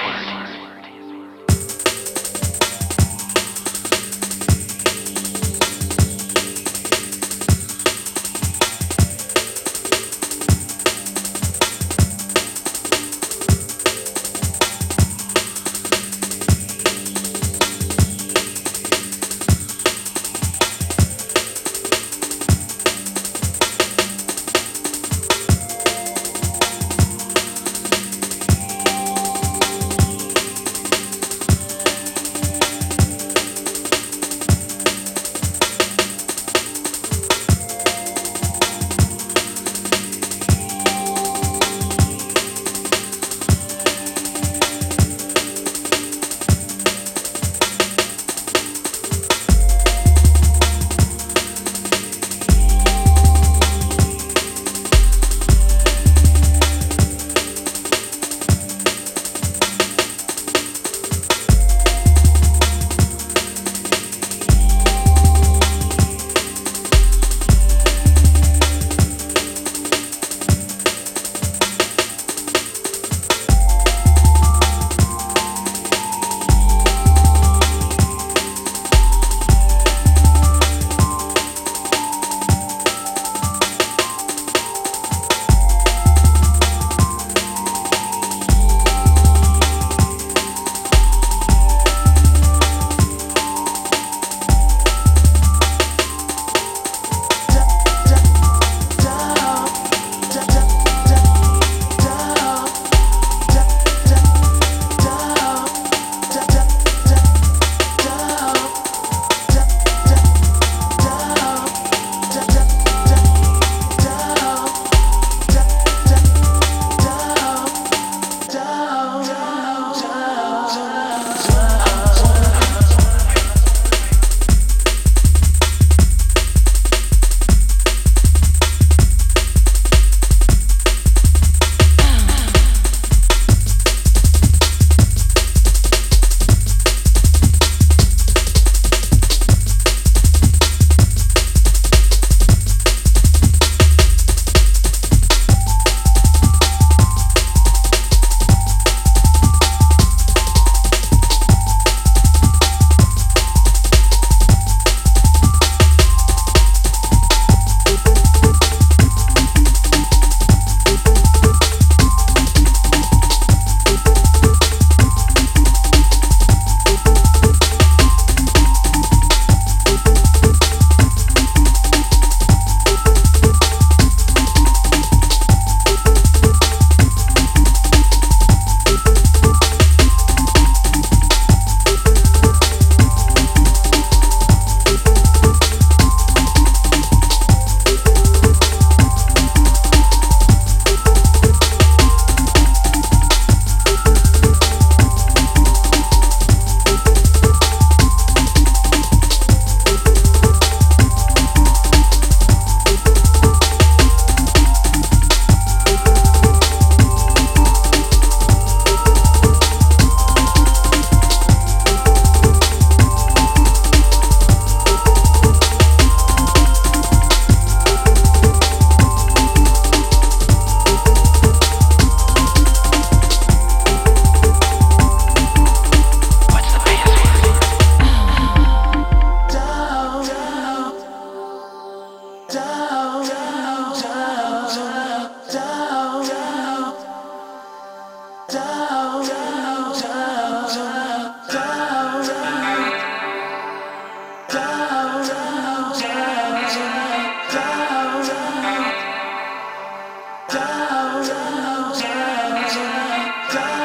Password?